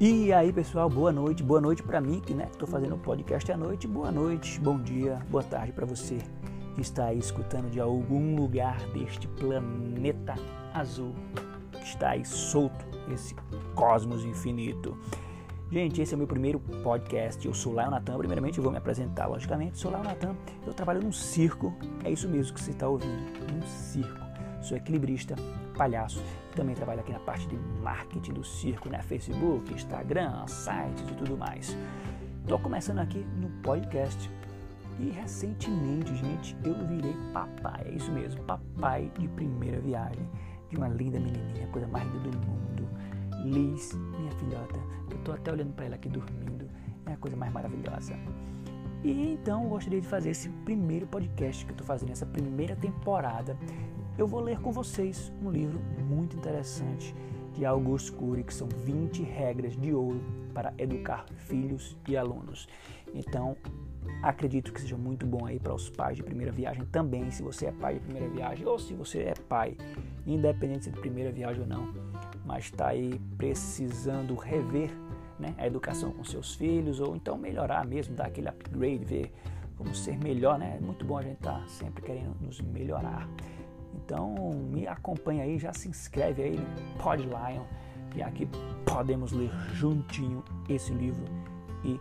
E aí, pessoal, boa noite. Boa noite para mim, que né, estou fazendo o podcast à noite. Boa noite, bom dia, boa tarde para você que está aí escutando de algum lugar deste planeta azul que está aí solto, esse cosmos infinito. Gente, esse é o meu primeiro podcast. Eu sou Laio Natan. Primeiramente, eu vou me apresentar, logicamente. Sou Laio Natan. Eu trabalho num circo. É isso mesmo que você está ouvindo. Num circo. Sou equilibrista, palhaço. Também trabalho aqui na parte de marketing do circo, né? Facebook, Instagram, sites e tudo mais. Estou começando aqui no podcast. E recentemente, gente, eu virei papai. É isso mesmo, papai de primeira viagem de uma linda menininha, coisa mais linda do mundo. Liz, minha filhota. Eu tô até olhando para ela aqui dormindo. É a coisa mais maravilhosa. E então eu gostaria de fazer esse primeiro podcast que eu estou fazendo, essa primeira temporada eu vou ler com vocês um livro muito interessante de Augusto Cury, que são 20 regras de ouro para educar filhos e alunos. Então, acredito que seja muito bom aí para os pais de primeira viagem também, se você é pai de primeira viagem ou se você é pai, independente se é de primeira viagem ou não, mas está aí precisando rever né, a educação com seus filhos ou então melhorar mesmo, dar aquele upgrade, ver como ser melhor, né? É muito bom a gente estar tá sempre querendo nos melhorar. Então me acompanha aí, já se inscreve aí no Podlion, que aqui podemos ler juntinho esse livro e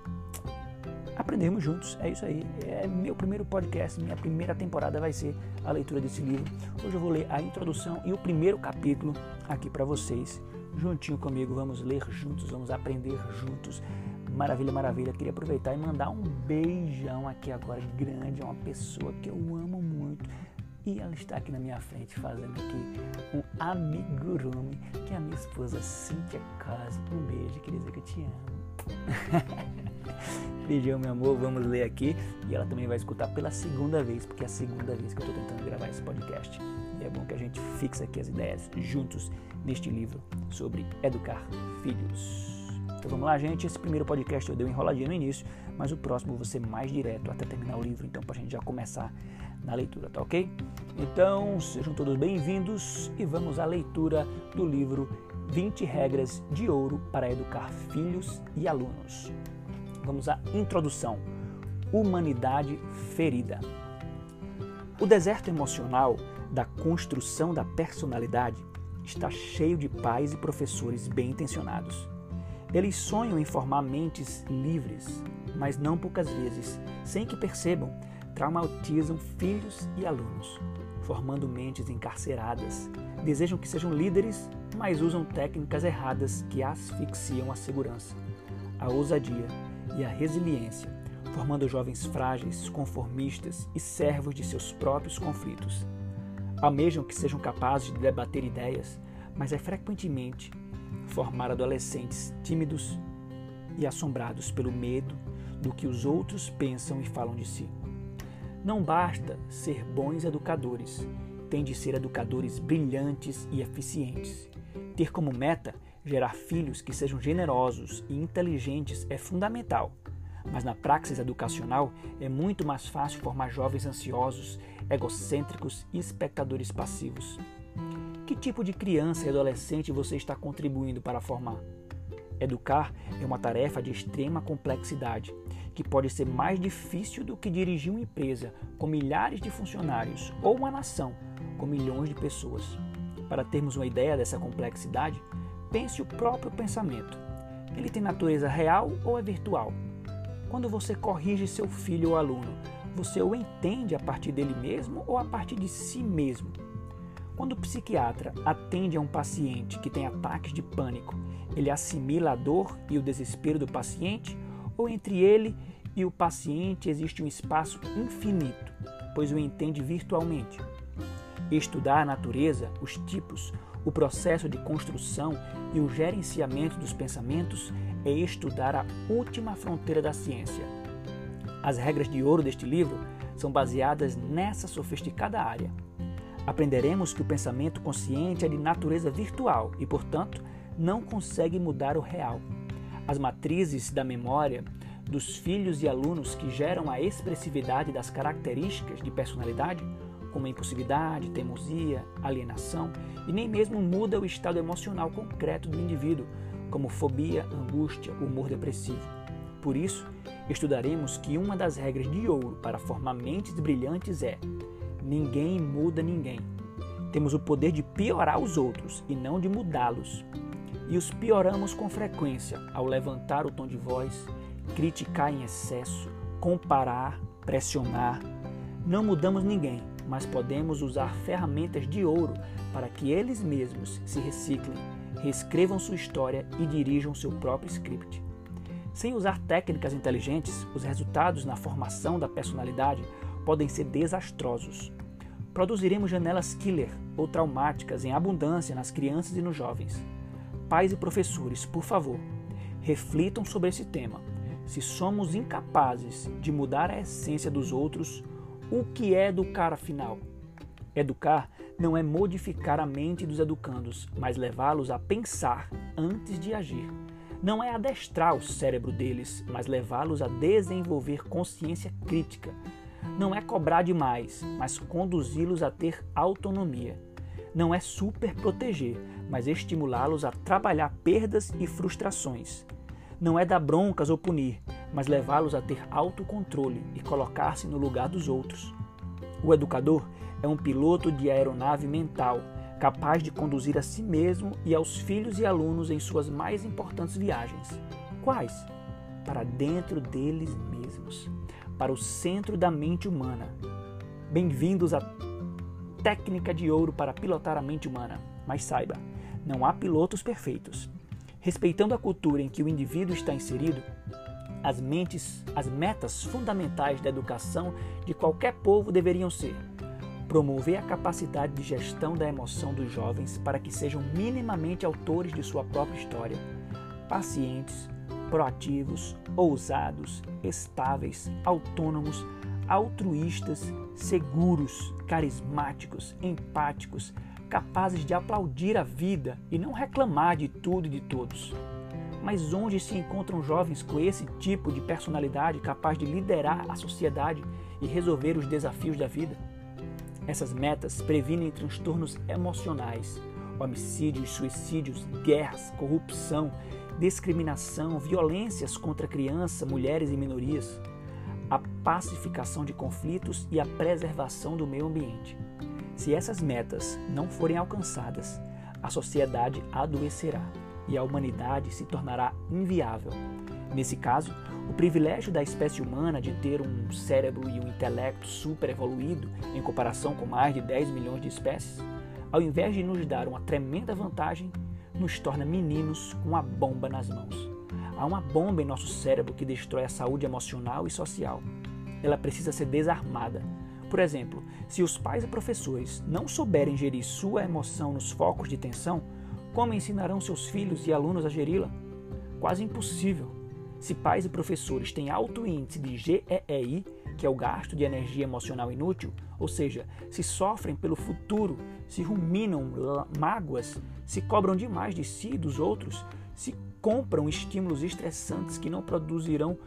aprendermos juntos. É isso aí. É meu primeiro podcast, minha primeira temporada vai ser a leitura desse livro. Hoje eu vou ler a introdução e o primeiro capítulo aqui para vocês. Juntinho comigo, vamos ler juntos, vamos aprender juntos. Maravilha, maravilha. Queria aproveitar e mandar um beijão aqui agora grande a uma pessoa que eu amo muito e ela está aqui na minha frente fazendo aqui um amigurumi, que é a minha esposa Cíntia Casa. Um beijo, queria dizer que eu te amo. Beijão, meu amor, vamos ler aqui. E ela também vai escutar pela segunda vez, porque é a segunda vez que eu estou tentando gravar esse podcast. E é bom que a gente fixe aqui as ideias juntos neste livro sobre educar filhos. Então vamos lá, gente. Esse primeiro podcast eu dei uma enroladinha no início, mas o próximo ser mais direto até terminar o livro, então para a gente já começar na leitura, tá ok? Então, sejam todos bem-vindos e vamos à leitura do livro 20 Regras de Ouro para Educar Filhos e Alunos. Vamos à introdução. Humanidade ferida. O deserto emocional da construção da personalidade está cheio de pais e professores bem intencionados. Eles sonham em formar mentes livres, mas não poucas vezes, sem que percebam, traumatizam filhos e alunos, formando mentes encarceradas. Desejam que sejam líderes, mas usam técnicas erradas que asfixiam a segurança, a ousadia e a resiliência, formando jovens frágeis, conformistas e servos de seus próprios conflitos. Almejam que sejam capazes de debater ideias, mas é frequentemente formar adolescentes tímidos e assombrados pelo medo do que os outros pensam e falam de si. Não basta ser bons educadores, tem de ser educadores brilhantes e eficientes. Ter como meta gerar filhos que sejam generosos e inteligentes é fundamental, mas na praxis educacional é muito mais fácil formar jovens ansiosos, egocêntricos e espectadores passivos. Que tipo de criança e adolescente você está contribuindo para formar? Educar é uma tarefa de extrema complexidade, que pode ser mais difícil do que dirigir uma empresa com milhares de funcionários ou uma nação com milhões de pessoas. Para termos uma ideia dessa complexidade, pense o próprio pensamento. Ele tem natureza real ou é virtual? Quando você corrige seu filho ou aluno, você o entende a partir dele mesmo ou a partir de si mesmo? Quando o psiquiatra atende a um paciente que tem ataques de pânico, ele assimila a dor e o desespero do paciente ou entre ele e o paciente existe um espaço infinito, pois o entende virtualmente? Estudar a natureza, os tipos, o processo de construção e o gerenciamento dos pensamentos é estudar a última fronteira da ciência. As regras de ouro deste livro são baseadas nessa sofisticada área. Aprenderemos que o pensamento consciente é de natureza virtual e, portanto, não consegue mudar o real. As matrizes da memória dos filhos e alunos que geram a expressividade das características de personalidade, como impulsividade, teimosia, alienação, e nem mesmo muda o estado emocional concreto do indivíduo, como fobia, angústia, humor depressivo. Por isso, estudaremos que uma das regras de ouro para formar mentes brilhantes é: ninguém muda ninguém. Temos o poder de piorar os outros e não de mudá-los. E os pioramos com frequência ao levantar o tom de voz, criticar em excesso, comparar, pressionar. Não mudamos ninguém, mas podemos usar ferramentas de ouro para que eles mesmos se reciclem, reescrevam sua história e dirijam seu próprio script. Sem usar técnicas inteligentes, os resultados na formação da personalidade podem ser desastrosos. Produziremos janelas killer ou traumáticas em abundância nas crianças e nos jovens. Pais e professores, por favor, reflitam sobre esse tema. Se somos incapazes de mudar a essência dos outros, o que é educar afinal? Educar não é modificar a mente dos educandos, mas levá-los a pensar antes de agir. Não é adestrar o cérebro deles, mas levá-los a desenvolver consciência crítica. Não é cobrar demais, mas conduzi-los a ter autonomia. Não é super proteger, mas estimulá-los a trabalhar perdas e frustrações. Não é dar broncas ou punir, mas levá-los a ter autocontrole e colocar-se no lugar dos outros. O educador é um piloto de aeronave mental, capaz de conduzir a si mesmo e aos filhos e alunos em suas mais importantes viagens. Quais? Para dentro deles mesmos, para o centro da mente humana. Bem-vindos à técnica de ouro para pilotar a mente humana. Mas saiba, não há pilotos perfeitos. Respeitando a cultura em que o indivíduo está inserido, as mentes, as metas fundamentais da educação de qualquer povo deveriam ser promover a capacidade de gestão da emoção dos jovens para que sejam minimamente autores de sua própria história, pacientes, proativos, ousados, estáveis, autônomos, altruístas, seguros, carismáticos, empáticos, capazes de aplaudir a vida e não reclamar de tudo e de todos. Mas onde se encontram jovens com esse tipo de personalidade capaz de liderar a sociedade e resolver os desafios da vida? Essas metas previnem transtornos emocionais, homicídios, suicídios, guerras, corrupção, discriminação, violências contra crianças, mulheres e minorias, a pacificação de conflitos e a preservação do meio ambiente. Se essas metas não forem alcançadas, a sociedade adoecerá e a humanidade se tornará inviável. Nesse caso, o privilégio da espécie humana de ter um cérebro e um intelecto super evoluído em comparação com mais de 10 milhões de espécies, ao invés de nos dar uma tremenda vantagem, nos torna meninos com a bomba nas mãos. Há uma bomba em nosso cérebro que destrói a saúde emocional e social. Ela precisa ser desarmada. Por exemplo, se os pais e professores não souberem gerir sua emoção nos focos de tensão, como ensinarão seus filhos e alunos a geri-la? Quase impossível. Se pais e professores têm alto índice de GEEI, que é o gasto de energia emocional inútil, ou seja, se sofrem pelo futuro, se ruminam mágoas, se cobram demais de si e dos outros, se compram estímulos estressantes que não produzirão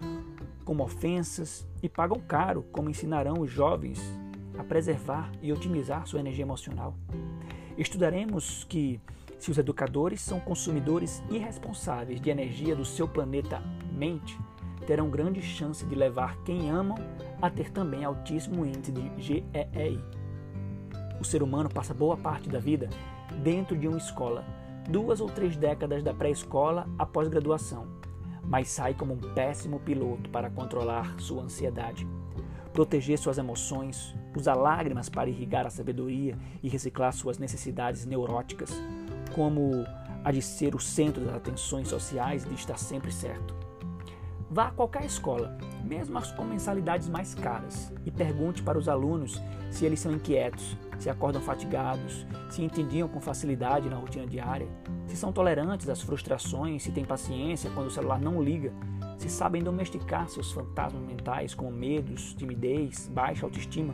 como ofensas e pagam caro, como ensinarão os jovens a preservar e otimizar sua energia emocional. Estudaremos que se os educadores são consumidores irresponsáveis de energia do seu planeta mente, terão grande chance de levar quem amam a ter também altíssimo índice de GEEI. O ser humano passa boa parte da vida dentro de uma escola, duas ou três décadas da pré-escola à pós-graduação, mas sai como um péssimo piloto para controlar sua ansiedade, proteger suas emoções, usar lágrimas para irrigar a sabedoria e reciclar suas necessidades neuróticas, como a de ser o centro das atenções sociais e de estar sempre certo. Vá a qualquer escola, mesmo as com mensalidades mais caras, e pergunte para os alunos se eles são inquietos, se acordam fatigados, se entendiam com facilidade na rotina diária, se são tolerantes às frustrações, se têm paciência quando o celular não liga, se sabem domesticar seus fantasmas mentais como medos, timidez, baixa autoestima.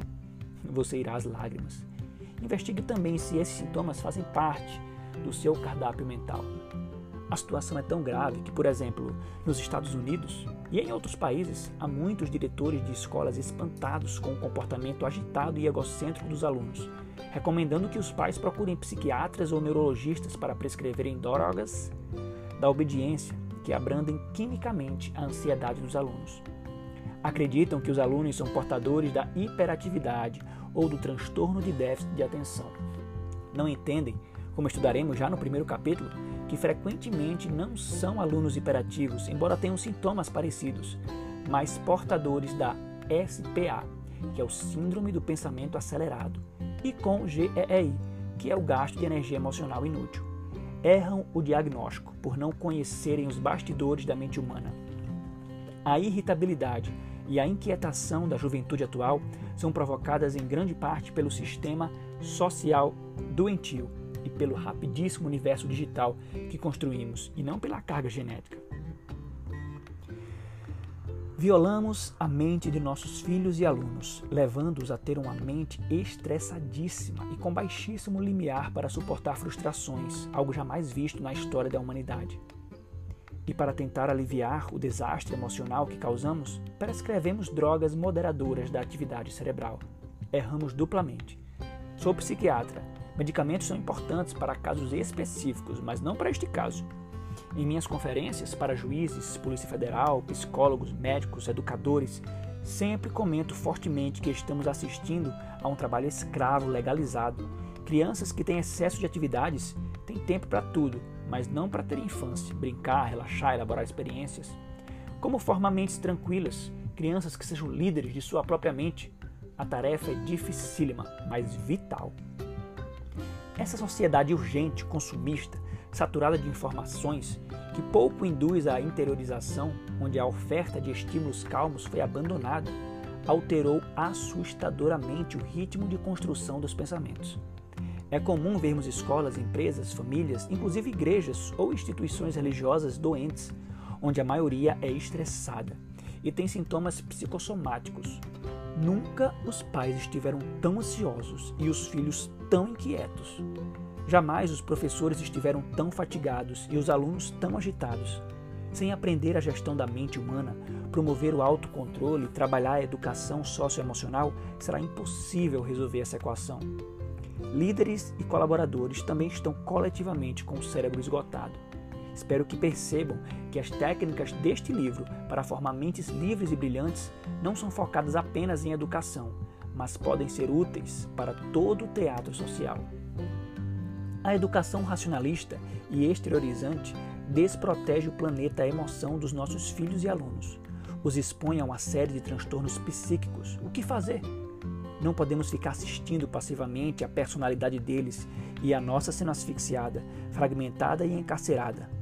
Você irá às lágrimas. Investigue também se esses sintomas fazem parte do seu cardápio mental. A situação é tão grave que, por exemplo, nos Estados Unidos e em outros países, há muitos diretores de escolas espantados com o comportamento agitado e egocêntrico dos alunos, recomendando que os pais procurem psiquiatras ou neurologistas para prescreverem drogas, da obediência que abrandem quimicamente a ansiedade dos alunos. Acreditam que os alunos são portadores da hiperatividade ou do transtorno de déficit de atenção. Não entendem, como estudaremos já no primeiro capítulo, que frequentemente não são alunos hiperativos, embora tenham sintomas parecidos, mas portadores da SPA, que é o Síndrome do Pensamento Acelerado, e com GEI, que é o gasto de energia emocional inútil. Erram o diagnóstico por não conhecerem os bastidores da mente humana. A irritabilidade e a inquietação da juventude atual são provocadas em grande parte pelo sistema social doentio e pelo rapidíssimo universo digital que construímos, e não pela carga genética. Violamos a mente de nossos filhos e alunos, levando-os a ter uma mente estressadíssima e com baixíssimo limiar para suportar frustrações, algo jamais visto na história da humanidade. E para tentar aliviar o desastre emocional que causamos, prescrevemos drogas moderadoras da atividade cerebral. Erramos duplamente. Sou psiquiatra. Medicamentos são importantes para casos específicos, mas não para este caso. Em minhas conferências para juízes, Polícia Federal, psicólogos, médicos, educadores, sempre comento fortemente que estamos assistindo a um trabalho escravo legalizado. Crianças que têm excesso de atividades têm tempo para tudo, mas não para ter infância, brincar, relaxar, elaborar experiências. Como formar mentes tranquilas, crianças que sejam líderes de sua própria mente. A tarefa é dificílima, mas vital. Essa sociedade urgente, consumista, saturada de informações, que pouco induz à interiorização, onde a oferta de estímulos calmos foi abandonada, alterou assustadoramente o ritmo de construção dos pensamentos. É comum vermos escolas, empresas, famílias, inclusive igrejas ou instituições religiosas doentes, onde a maioria é estressada e tem sintomas psicossomáticos. Nunca os pais estiveram tão ansiosos e os filhos tão inquietos. Jamais os professores estiveram tão fatigados e os alunos tão agitados. Sem aprender a gestão da mente humana, promover o autocontrole, trabalhar a educação socioemocional, será impossível resolver essa equação. Líderes e colaboradores também estão coletivamente com o cérebro esgotado. Espero que percebam que as técnicas deste livro para formar mentes livres e brilhantes não são focadas apenas em educação, mas podem ser úteis para todo o teatro social. A educação racionalista e exteriorizante desprotege o planeta emoção dos nossos filhos e alunos. Os expõe a uma série de transtornos psíquicos. O que fazer? Não podemos ficar assistindo passivamente à personalidade deles e a nossa sendo asfixiada, fragmentada e encarcerada.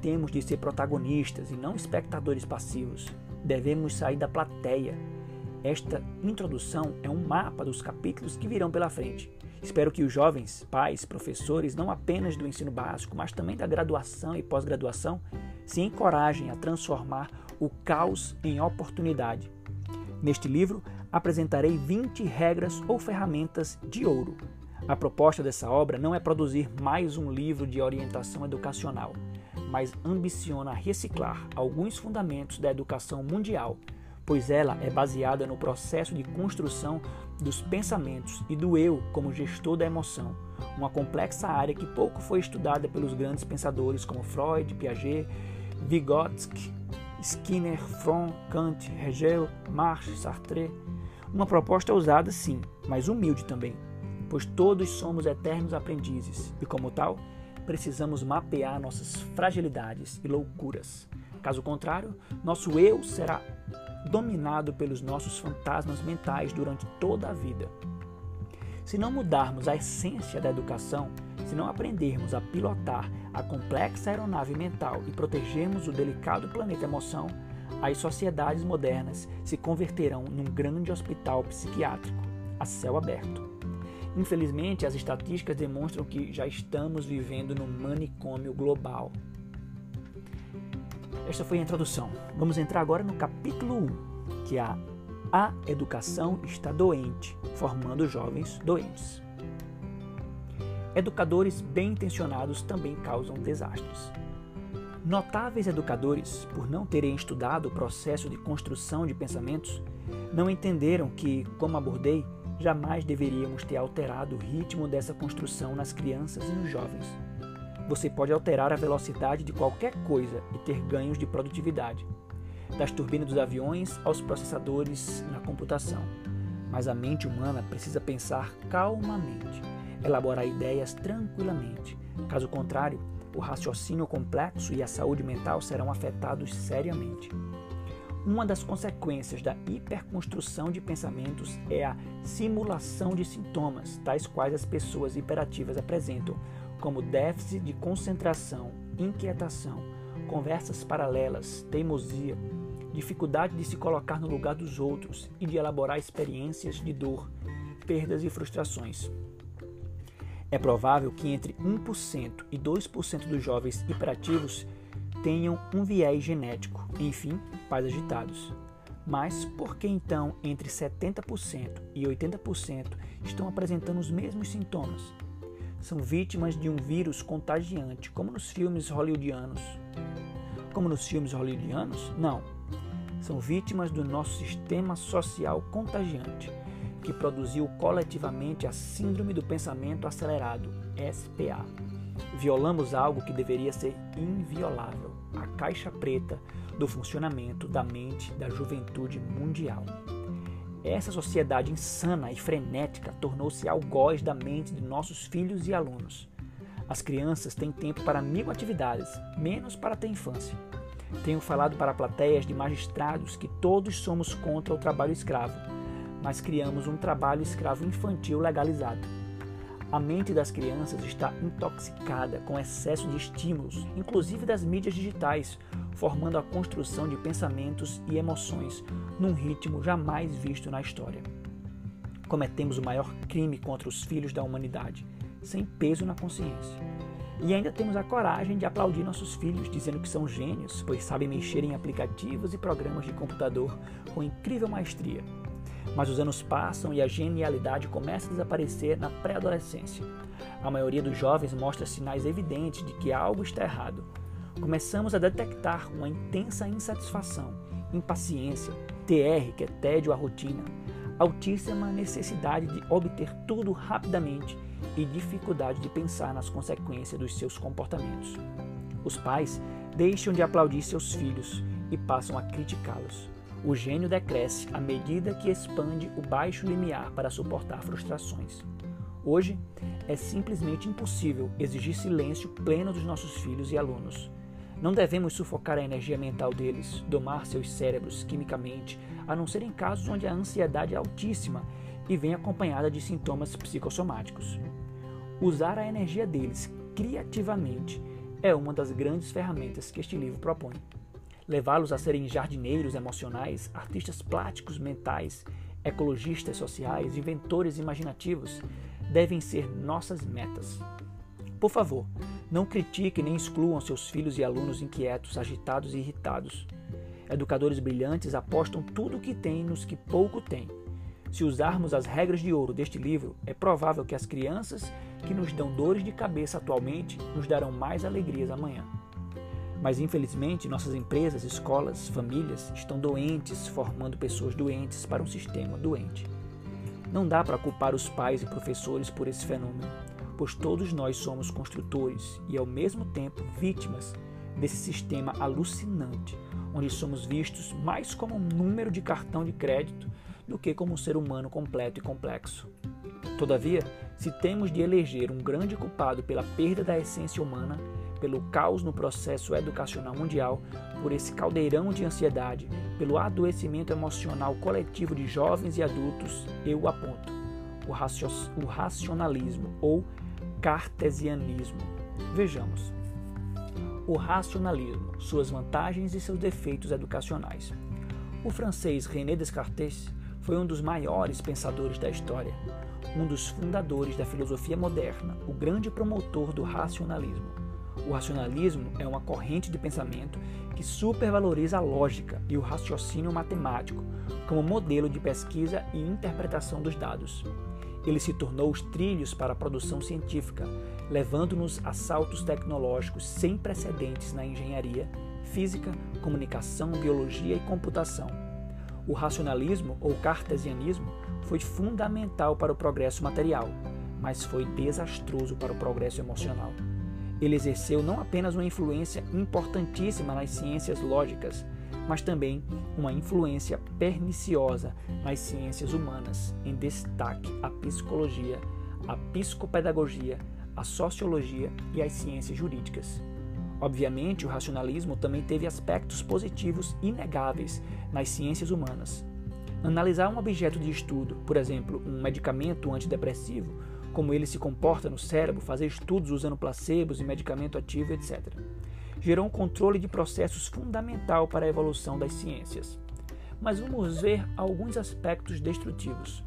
Temos de ser protagonistas e não espectadores passivos. Devemos sair da plateia. Esta introdução é um mapa dos capítulos que virão pela frente. Espero que os jovens, pais, professores, não apenas do ensino básico, mas também da graduação e pós-graduação, se encorajem a transformar o caos em oportunidade. Neste livro, apresentarei 20 regras ou ferramentas de ouro. A proposta dessa obra não é produzir mais um livro de orientação educacional, mas ambiciona reciclar alguns fundamentos da educação mundial pois ela é baseada no processo de construção dos pensamentos e do eu como gestor da emoção, uma complexa área que pouco foi estudada pelos grandes pensadores como Freud, Piaget, Vygotsky, Skinner, Fromm, Kant, Hegel, Marx, Sartre. Uma proposta ousada, sim, mas humilde também, pois todos somos eternos aprendizes e, como tal, precisamos mapear nossas fragilidades e loucuras. Caso contrário, nosso eu será dominado pelos nossos fantasmas mentais durante toda a vida. Se não mudarmos a essência da educação, se não aprendermos a pilotar a complexa aeronave mental e protegermos o delicado planeta emoção, as sociedades modernas se converterão num grande hospital psiquiátrico a céu aberto. Infelizmente, as estatísticas demonstram que já estamos vivendo num manicômio global. Esta foi a introdução. Vamos entrar agora no capítulo 1, que é a, a educação está doente, formando jovens doentes. Educadores bem intencionados também causam desastres. Notáveis educadores, por não terem estudado o processo de construção de pensamentos, não entenderam que, como abordei, jamais deveríamos ter alterado o ritmo dessa construção nas crianças e nos jovens. você pode alterar a velocidade de qualquer coisa e ter ganhos de produtividade, das turbinas dos aviões aos processadores na computação. Mas a mente humana precisa pensar calmamente, elaborar ideias tranquilamente. Caso contrário, o raciocínio complexo e a saúde mental serão afetados seriamente. Uma das consequências da hiperconstrução de pensamentos é a simulação de sintomas, tais quais as pessoas hiperativas apresentam, como déficit de concentração, inquietação, conversas paralelas, teimosia, dificuldade de se colocar no lugar dos outros e de elaborar experiências de dor, perdas e frustrações. É provável que entre 1% e 2% dos jovens hiperativos tenham um viés genético, enfim, pais agitados. Mas por que então entre 70% e 80% estão apresentando os mesmos sintomas? São vítimas de um vírus contagiante, como nos filmes hollywoodianos. Como nos filmes hollywoodianos? Não. São vítimas do nosso sistema social contagiante, que produziu coletivamente a Síndrome do Pensamento Acelerado, SPA. Violamos algo que deveria ser inviolável a caixa preta do funcionamento da mente da juventude mundial. Essa sociedade insana e frenética tornou-se algoz da mente de nossos filhos e alunos. As crianças têm tempo para mil atividades, menos para ter infância. Tenho falado para plateias de magistrados que todos somos contra o trabalho escravo, mas criamos um trabalho escravo infantil legalizado. A mente das crianças está intoxicada com excesso de estímulos, inclusive das mídias digitais, formando a construção de pensamentos e emoções num ritmo jamais visto na história. Cometemos o maior crime contra os filhos da humanidade, sem peso na consciência. E ainda temos a coragem de aplaudir nossos filhos, dizendo que são gênios, pois sabem mexer em aplicativos e programas de computador com incrível maestria. Mas os anos passam e a genialidade começa a desaparecer na pré-adolescência. A maioria dos jovens mostra sinais evidentes de que algo está errado. Começamos a detectar uma intensa insatisfação, impaciência, TR, que é tédio à rotina, altíssima necessidade de obter tudo rapidamente e dificuldade de pensar nas consequências dos seus comportamentos. Os pais deixam de aplaudir seus filhos e passam a criticá-los. O gênio decresce à medida que expande o baixo limiar para suportar frustrações. Hoje, é simplesmente impossível exigir silêncio pleno dos nossos filhos e alunos. Não devemos sufocar a energia mental deles, domar seus cérebros quimicamente, a não ser em casos onde a ansiedade é altíssima e vem acompanhada de sintomas psicossomáticos. Usar a energia deles criativamente é uma das grandes ferramentas que este livro propõe levá-los a serem jardineiros emocionais, artistas plásticos mentais, ecologistas sociais, inventores imaginativos, devem ser nossas metas. Por favor, não critique nem excluam seus filhos e alunos inquietos, agitados e irritados. Educadores brilhantes apostam tudo o que têm nos que pouco têm. Se usarmos as regras de ouro deste livro, é provável que as crianças que nos dão dores de cabeça atualmente nos darão mais alegrias amanhã. Mas infelizmente, nossas empresas, escolas, famílias estão doentes, formando pessoas doentes para um sistema doente. Não dá para culpar os pais e professores por esse fenômeno, pois todos nós somos construtores e, ao mesmo tempo, vítimas desse sistema alucinante, onde somos vistos mais como um número de cartão de crédito do que como um ser humano completo e complexo. Todavia, se temos de eleger um grande culpado pela perda da essência humana, pelo caos no processo educacional mundial, por esse caldeirão de ansiedade, pelo adoecimento emocional coletivo de jovens e adultos, eu aponto o, racionalismo ou cartesianismo. Vejamos. O racionalismo, suas vantagens e seus defeitos educacionais. O francês René Descartes foi um dos maiores pensadores da história, um dos fundadores da filosofia moderna, o grande promotor do racionalismo. O racionalismo é uma corrente de pensamento que supervaloriza a lógica e o raciocínio matemático como modelo de pesquisa e interpretação dos dados. Ele se tornou os trilhos para a produção científica, levando-nos a saltos tecnológicos sem precedentes na engenharia, física, comunicação, biologia e computação. O racionalismo ou cartesianismo foi fundamental para o progresso material, mas foi desastroso para o progresso emocional. Ele exerceu não apenas uma influência importantíssima nas ciências lógicas, mas também uma influência perniciosa nas ciências humanas, em destaque a psicologia, a psicopedagogia, a sociologia e as ciências jurídicas. Obviamente, o racionalismo também teve aspectos positivos inegáveis nas ciências humanas. Analisar um objeto de estudo, por exemplo, um medicamento antidepressivo, como ele se comporta no cérebro, fazer estudos usando placebos e medicamento ativo, etc., gerou um controle de processos fundamental para a evolução das ciências. Mas vamos ver alguns aspectos destrutivos.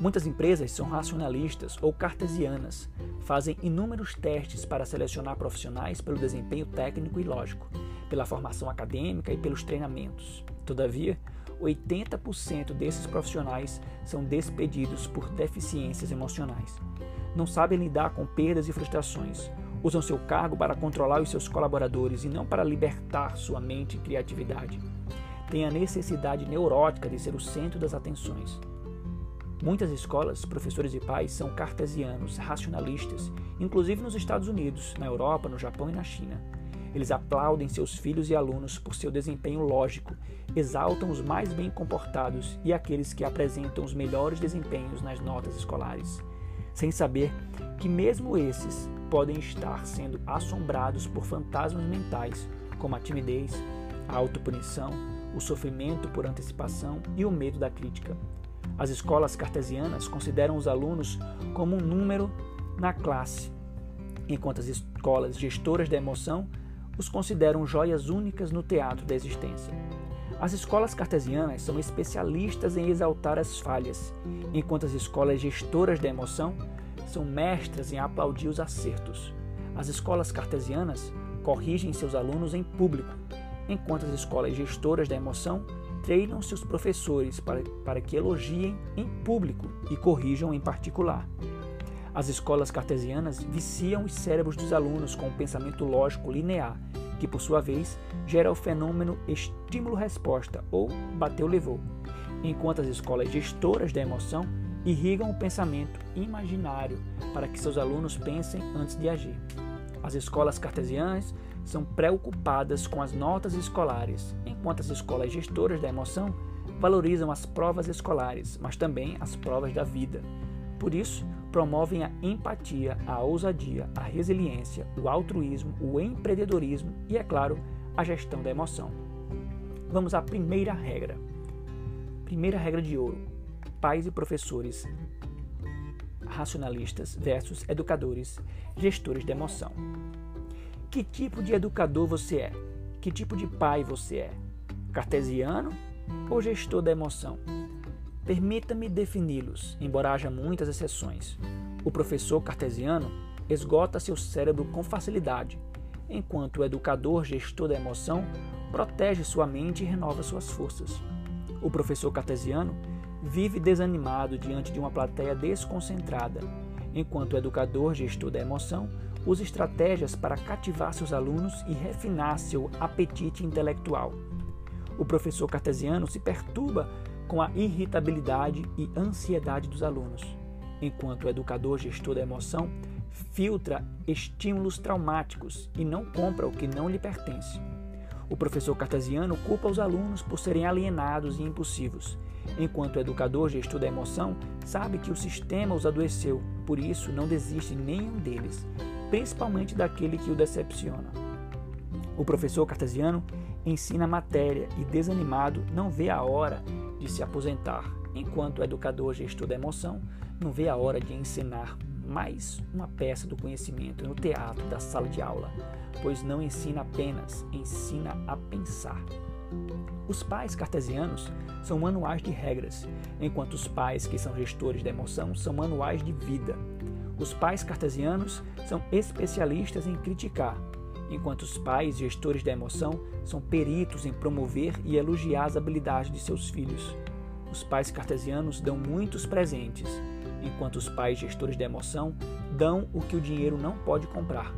Muitas empresas são racionalistas ou cartesianas, fazem inúmeros testes para selecionar profissionais pelo desempenho técnico e lógico, pela formação acadêmica e pelos treinamentos. Todavia, 80% desses profissionais são despedidos por deficiências emocionais. Não sabem lidar com perdas e frustrações. Usam seu cargo para controlar os seus colaboradores e não para libertar sua mente e criatividade. Têm a necessidade neurótica de ser o centro das atenções. Muitas escolas, professores e pais são cartesianos, racionalistas, inclusive nos Estados Unidos, na Europa, no Japão e na China. Eles aplaudem seus filhos e alunos por seu desempenho lógico, exaltam os mais bem comportados e aqueles que apresentam os melhores desempenhos nas notas escolares, sem saber que mesmo esses podem estar sendo assombrados por fantasmas mentais, como a timidez, a autopunição, o sofrimento por antecipação e o medo da crítica. As escolas cartesianas consideram os alunos como um número na classe, enquanto as escolas gestoras da emoção os consideram joias únicas no teatro da existência. As escolas cartesianas são especialistas em exaltar as falhas, enquanto as escolas gestoras da emoção são mestras em aplaudir os acertos. As escolas cartesianas corrigem seus alunos em público, enquanto as escolas gestoras da emoção treinam seus professores para, para que elogiem em público e corrijam em particular. As escolas cartesianas viciam os cérebros dos alunos com o um pensamento lógico linear, que por sua vez gera o fenômeno estímulo-resposta ou bateu-levou, enquanto as escolas gestoras da emoção irrigam o pensamento imaginário para que seus alunos pensem antes de agir. As escolas cartesianas são preocupadas com as notas escolares, enquanto as escolas gestoras da emoção valorizam as provas escolares, mas também as provas da vida. Por isso, promovem a empatia, a ousadia, a resiliência, o altruísmo, o empreendedorismo e, é claro, a gestão da emoção. Vamos à primeira regra. Primeira regra de ouro: pais e professores racionalistas versus educadores, gestores da emoção. Que tipo de educador você é? Que tipo de pai você é? Cartesiano ou gestor da emoção? Permita-me defini-los, embora haja muitas exceções. O professor cartesiano esgota seu cérebro com facilidade, enquanto o educador gestor da emoção protege sua mente e renova suas forças. O professor cartesiano vive desanimado diante de uma plateia desconcentrada, enquanto o educador gestor da emoção usa estratégias para cativar seus alunos e refinar seu apetite intelectual. O professor cartesiano se perturba com a irritabilidade e ansiedade dos alunos, enquanto o educador gestor da emoção filtra estímulos traumáticos e não compra o que não lhe pertence. O professor cartesiano culpa os alunos por serem alienados e impulsivos, enquanto o educador gestor da emoção sabe que o sistema os adoeceu, por isso não desiste nenhum deles principalmente daquele que o decepciona. O professor cartesiano ensina matéria e, desanimado, não vê a hora de se aposentar, enquanto o educador gestor da emoção não vê a hora de ensinar mais uma peça do conhecimento no teatro da sala de aula, pois não ensina apenas, ensina a pensar. Os pais cartesianos são manuais de regras, enquanto os pais que são gestores da emoção são manuais de vida. Os pais cartesianos são especialistas em criticar, enquanto os pais gestores da emoção são peritos em promover e elogiar as habilidades de seus filhos. Os pais cartesianos dão muitos presentes, enquanto os pais gestores da emoção dão o que o dinheiro não pode comprar.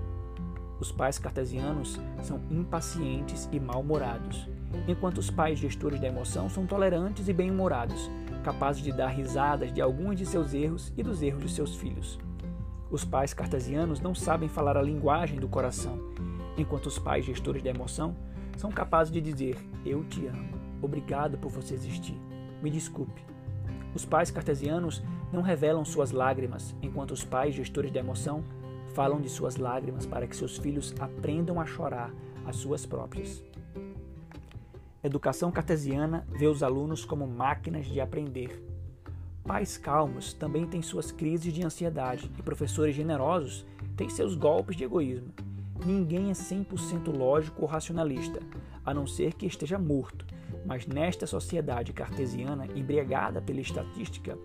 Os pais cartesianos são impacientes e mal-humorados, enquanto os pais gestores da emoção são tolerantes e bem-humorados, capazes de dar risadas de alguns de seus erros e dos erros de seus filhos. Os pais cartesianos não sabem falar a linguagem do coração, enquanto os pais gestores da emoção são capazes de dizer: Eu te amo, obrigado por você existir, me desculpe. Os pais cartesianos não revelam suas lágrimas, enquanto os pais gestores da emoção falam de suas lágrimas para que seus filhos aprendam a chorar as suas próprias. Educação cartesiana vê os alunos como máquinas de aprender. Pais calmos também têm suas crises de ansiedade e professores generosos têm seus golpes de egoísmo. Ninguém é 100% lógico ou racionalista, a não ser que esteja morto. Mas nesta sociedade cartesiana embriagada pela estatística,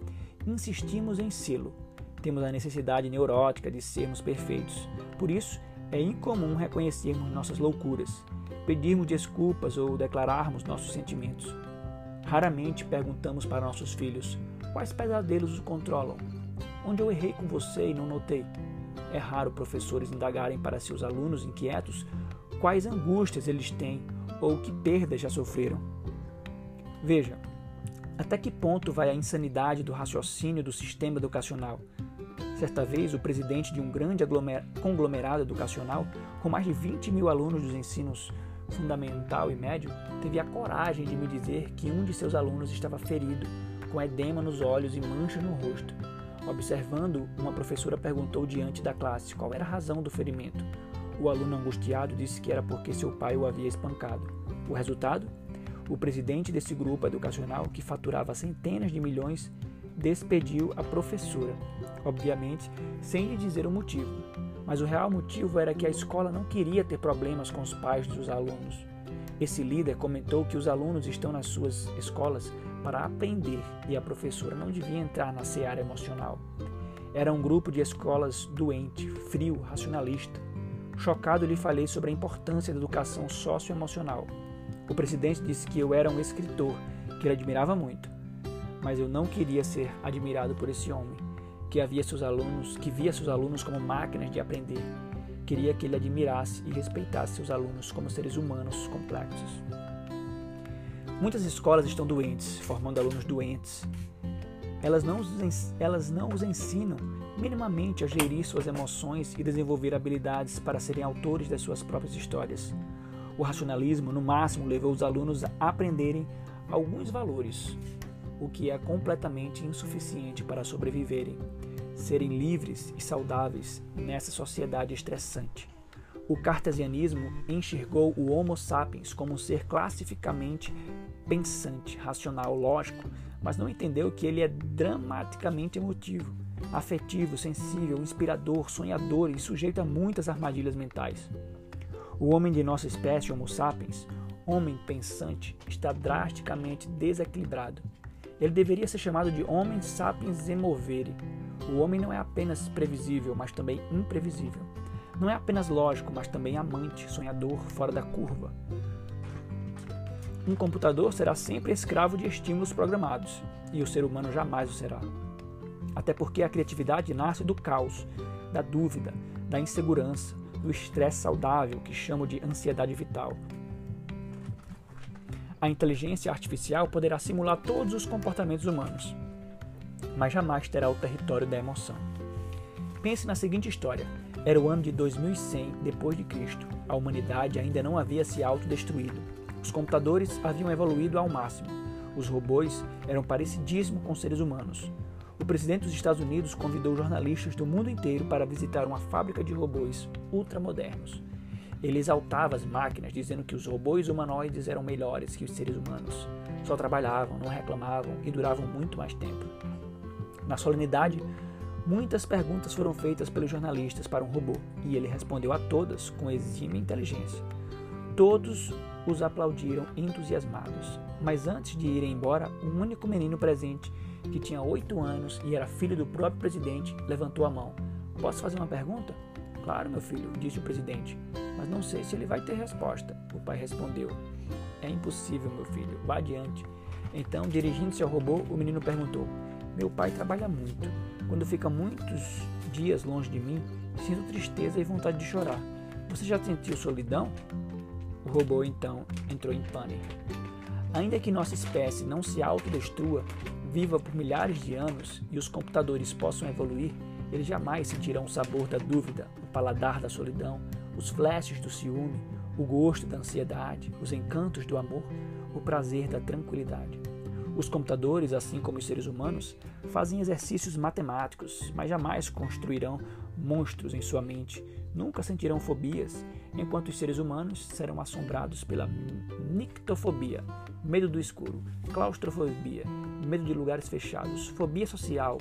insistimos em sê-lo. Temos a necessidade neurótica de sermos perfeitos. Por isso, é incomum reconhecermos nossas loucuras, pedirmos desculpas ou declararmos nossos sentimentos. Raramente perguntamos para nossos filhos quais pesadelos os controlam, onde eu errei com você e não notei. É raro professores indagarem para seus alunos inquietos quais angústias eles têm ou que perdas já sofreram. Veja, até que ponto vai a insanidade do raciocínio do sistema educacional? Certa vez, o presidente de um grande conglomerado educacional, com mais de 20 mil alunos dos ensinos fundamental e médio, teve a coragem de me dizer que um de seus alunos estava ferido, com edema nos olhos e manchas no rosto. Observando, uma professora perguntou diante da classe qual era a razão do ferimento. O aluno angustiado disse que era porque seu pai o havia espancado. O resultado? O presidente desse grupo educacional, que faturava centenas de milhões, despediu a professora, obviamente sem lhe dizer o motivo. Mas o real motivo era que a escola não queria ter problemas com os pais dos alunos. Esse líder comentou que os alunos estão nas suas escolas para aprender e a professora não devia entrar na seara emocional. Era um grupo de escolas doente, frio, racionalista. Chocado, lhe falei sobre a importância da educação socioemocional. O presidente disse que eu era um escritor que ele admirava muito, mas eu não queria ser admirado por esse homem que havia seus alunos, que via seus alunos como máquinas de aprender. Queria que ele admirasse e respeitasse seus alunos como seres humanos complexos. Muitas escolas estão doentes, formando alunos doentes. Elas não, os, elas não os ensinam minimamente a gerir suas emoções e desenvolver habilidades para serem autores das suas próprias histórias. O racionalismo, no máximo, levou os alunos a aprenderem alguns valores, o que é completamente insuficiente para sobreviverem, serem livres e saudáveis nessa sociedade estressante. O cartesianismo enxergou o Homo sapiens como um ser classificamente pensante, racional, lógico, mas não entendeu que ele é dramaticamente emotivo, afetivo, sensível, inspirador, sonhador e sujeito a muitas armadilhas mentais. O homem de nossa espécie, Homo sapiens, homem pensante, está drasticamente desequilibrado. Ele deveria ser chamado de homem sapiens emovere. O homem não é apenas previsível, mas também imprevisível. Não é apenas lógico, mas também amante, sonhador, fora da curva. Um computador será sempre escravo de estímulos programados, e o ser humano jamais o será. Até porque a criatividade nasce do caos, da dúvida, da insegurança, do estresse saudável, que chamo de ansiedade vital. A inteligência artificial poderá simular todos os comportamentos humanos, mas jamais terá o território da emoção. Pense na seguinte história: era o ano de 2100 depois de Cristo. A humanidade ainda não havia se autodestruído. Os computadores haviam evoluído ao máximo. Os robôs eram parecidíssimos com seres humanos. O presidente dos Estados Unidos convidou jornalistas do mundo inteiro para visitar uma fábrica de robôs ultramodernos. Ele exaltava as máquinas, dizendo que os robôs humanoides eram melhores que os seres humanos. Só trabalhavam, não reclamavam e duravam muito mais tempo. Na solenidade, muitas perguntas foram feitas pelos jornalistas para um robô e ele respondeu a todas com exímia inteligência. Todos os aplaudiram entusiasmados. Mas antes de irem embora, um único menino presente, que tinha oito anos e era filho do próprio presidente, levantou a mão. Posso fazer uma pergunta? Claro, meu filho, disse o presidente, mas não sei se ele vai ter resposta. O pai respondeu: É impossível, meu filho, vá adiante. Então, dirigindo-se ao robô, o menino perguntou: Meu pai trabalha muito. Quando fica muitos dias longe de mim, sinto tristeza e vontade de chorar. Você já sentiu solidão? O robô então entrou em pânico. Ainda que nossa espécie não se autodestrua, viva por milhares de anos e os computadores possam evoluir, Eles jamais sentirão o sabor da dúvida, o paladar da solidão, os flashes do ciúme, o gosto da ansiedade, os encantos do amor, o prazer da tranquilidade. Os computadores, assim como os seres humanos, fazem exercícios matemáticos, mas jamais construirão monstros em sua mente, nunca sentirão fobias, enquanto os seres humanos serão assombrados pela nictofobia, medo do escuro, claustrofobia, medo de lugares fechados, fobia social,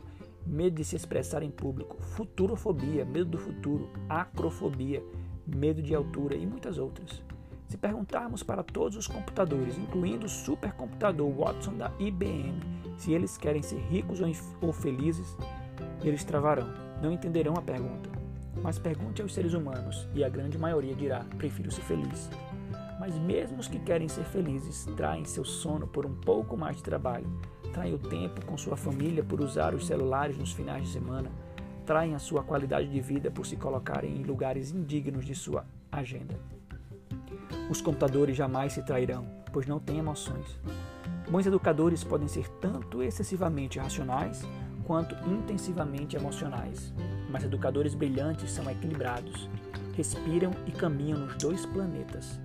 medo de se expressar em público, futurofobia, medo do futuro, acrofobia, medo de altura e muitas outras. Se perguntarmos para todos os computadores, incluindo o supercomputador Watson da IBM, se eles querem ser ricos ou felizes, eles travarão, não entenderão a pergunta. Mas pergunte aos seres humanos e a grande maioria dirá: prefiro ser feliz. Mas mesmo os que querem ser felizes traem seu sono por um pouco mais de trabalho, traem o tempo com sua família por usar os celulares nos finais de semana, traem a sua qualidade de vida por se colocarem em lugares indignos de sua agenda. Os computadores jamais se trairão, pois não têm emoções. Bons educadores podem ser tanto excessivamente racionais quanto intensivamente emocionais, mas educadores brilhantes são equilibrados, respiram e caminham nos dois planetas.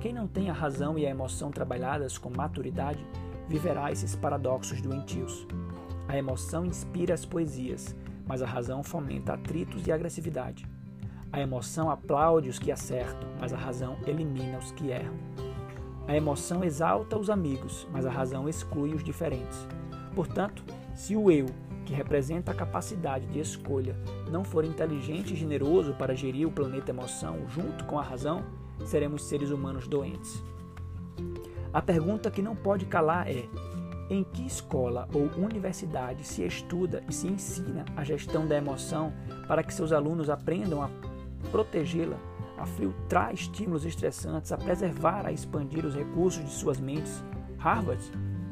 Quem não tem a razão e a emoção trabalhadas com maturidade viverá esses paradoxos doentios. A emoção inspira as poesias, mas a razão fomenta atritos e agressividade. A emoção aplaude os que acertam, mas a razão elimina os que erram. A emoção exalta os amigos, mas a razão exclui os diferentes. Portanto, se o eu, que representa a capacidade de escolha, não for inteligente e generoso para gerir o planeta emoção junto com a razão, seremos seres humanos doentes. A pergunta que não pode calar é: em que escola ou universidade se estuda e se ensina a gestão da emoção para que seus alunos aprendam a protegê-la, a filtrar estímulos estressantes, a preservar, a expandir os recursos de suas mentes? Harvard,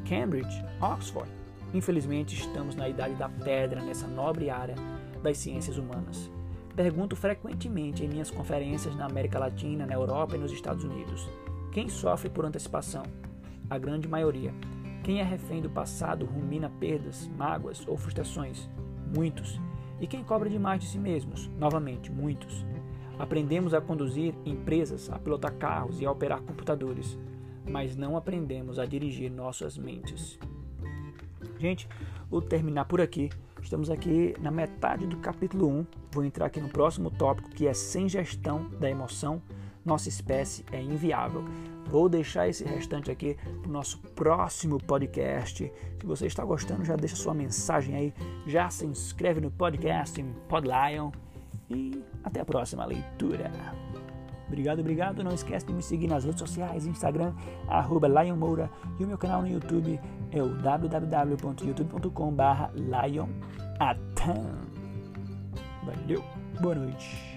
Cambridge, Oxford. Infelizmente, estamos na idade da pedra nessa nobre área das ciências humanas. Pergunto frequentemente em minhas conferências na América Latina, na Europa e nos Estados Unidos: quem sofre por antecipação? A grande maioria. Quem é refém do passado rumina perdas, mágoas ou frustrações? Muitos. E quem cobra demais de si mesmos? Novamente, muitos. Aprendemos a conduzir empresas, a pilotar carros e a operar computadores, mas não aprendemos a dirigir nossas mentes. Gente, vou terminar por aqui. Estamos aqui na metade do capítulo 1. Vou entrar aqui no próximo tópico que é sem gestão da emoção. Nossa espécie é inviável. Vou deixar esse restante aqui para o nosso próximo podcast. Se você está gostando, já deixa sua mensagem aí, já se inscreve no podcast em Podlion e até a próxima leitura. Obrigado, obrigado. Não esquece de me seguir nas redes sociais, Instagram, arroba Lion Moura. E o meu canal no YouTube é o www.youtube.com barra Valeu, boa noite.